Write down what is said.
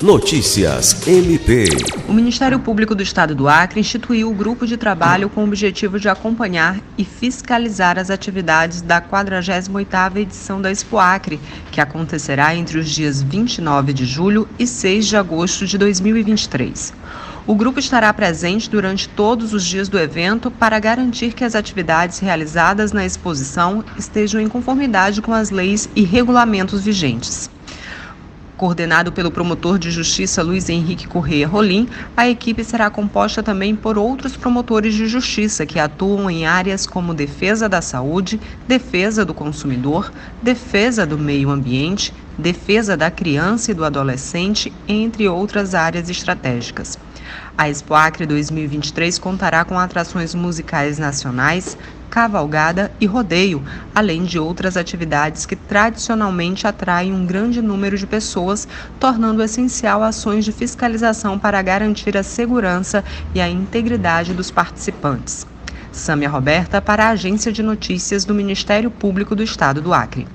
Notícias MP. O Ministério Público do Estado do Acre instituiu o grupo de trabalho com o objetivo de acompanhar e fiscalizar as atividades da 48ª edição da Expo Acre, que acontecerá entre os dias 29 de julho e 6 de agosto de 2023. O grupo estará presente durante todos os dias do evento para garantir que as atividades realizadas na exposição estejam em conformidade com as leis e regulamentos vigentes. Coordenado pelo promotor de justiça Luiz Henrique Correia Rolim, a equipe será composta também por outros promotores de justiça que atuam em áreas como defesa da saúde, defesa do consumidor, defesa do meio ambiente, defesa da criança e do adolescente, entre outras áreas estratégicas. A Expo Acre 2023 contará com atrações musicais nacionais, cavalgada e rodeio, além de outras atividades que tradicionalmente atraem um grande número de pessoas, tornando essencial ações de fiscalização para garantir a segurança e a integridade dos participantes. Sâmia Roberta para a Agência de Notícias do Ministério Público do Estado do Acre.